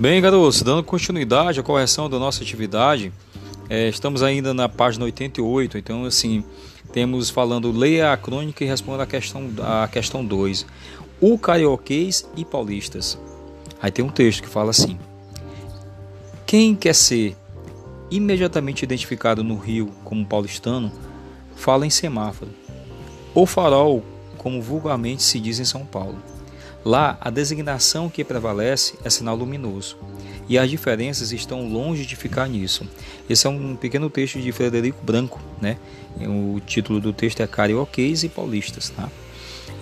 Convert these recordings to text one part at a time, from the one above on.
Bem, garotos, dando continuidade à correção da nossa atividade, é, estamos ainda na página 88, então assim, temos falando leia a crônica e responda a questão a questão 2. O carioquês e paulistas. Aí tem um texto que fala assim: Quem quer ser imediatamente identificado no Rio como paulistano, fala em semáforo. O farol, como vulgarmente se diz em São Paulo. Lá, a designação que prevalece é sinal luminoso, e as diferenças estão longe de ficar nisso. Esse é um pequeno texto de Frederico Branco, né? O título do texto é Carioquês e Paulistas, tá?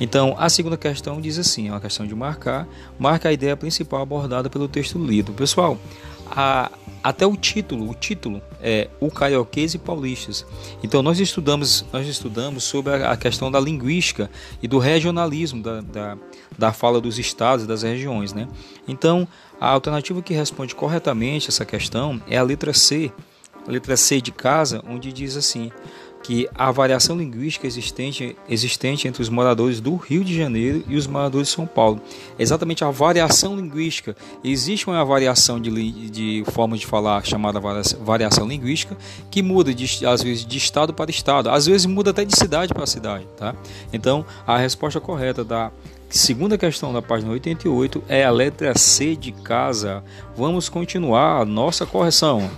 Então, a segunda questão diz assim, é uma questão de marcar, marca a ideia principal abordada pelo texto lido. Pessoal, a, até o título, o título é o carioquês e paulistas. Então nós estudamos, nós estudamos sobre a, questão da linguística e do regionalismo da, da, da fala dos estados e das regiões, né? Então a alternativa que responde corretamente essa questão é a letra C, a letra C de casa, onde diz assim: que a variação linguística existente, existente entre os moradores do Rio de Janeiro e os moradores de São Paulo. Exatamente a variação linguística. Existe uma variação de, de forma de falar chamada variação linguística que muda de, às vezes de estado para estado, às vezes muda até de cidade para cidade. Tá? Então, a resposta correta da segunda questão da página 88 é a letra C de casa. Vamos continuar a nossa correção.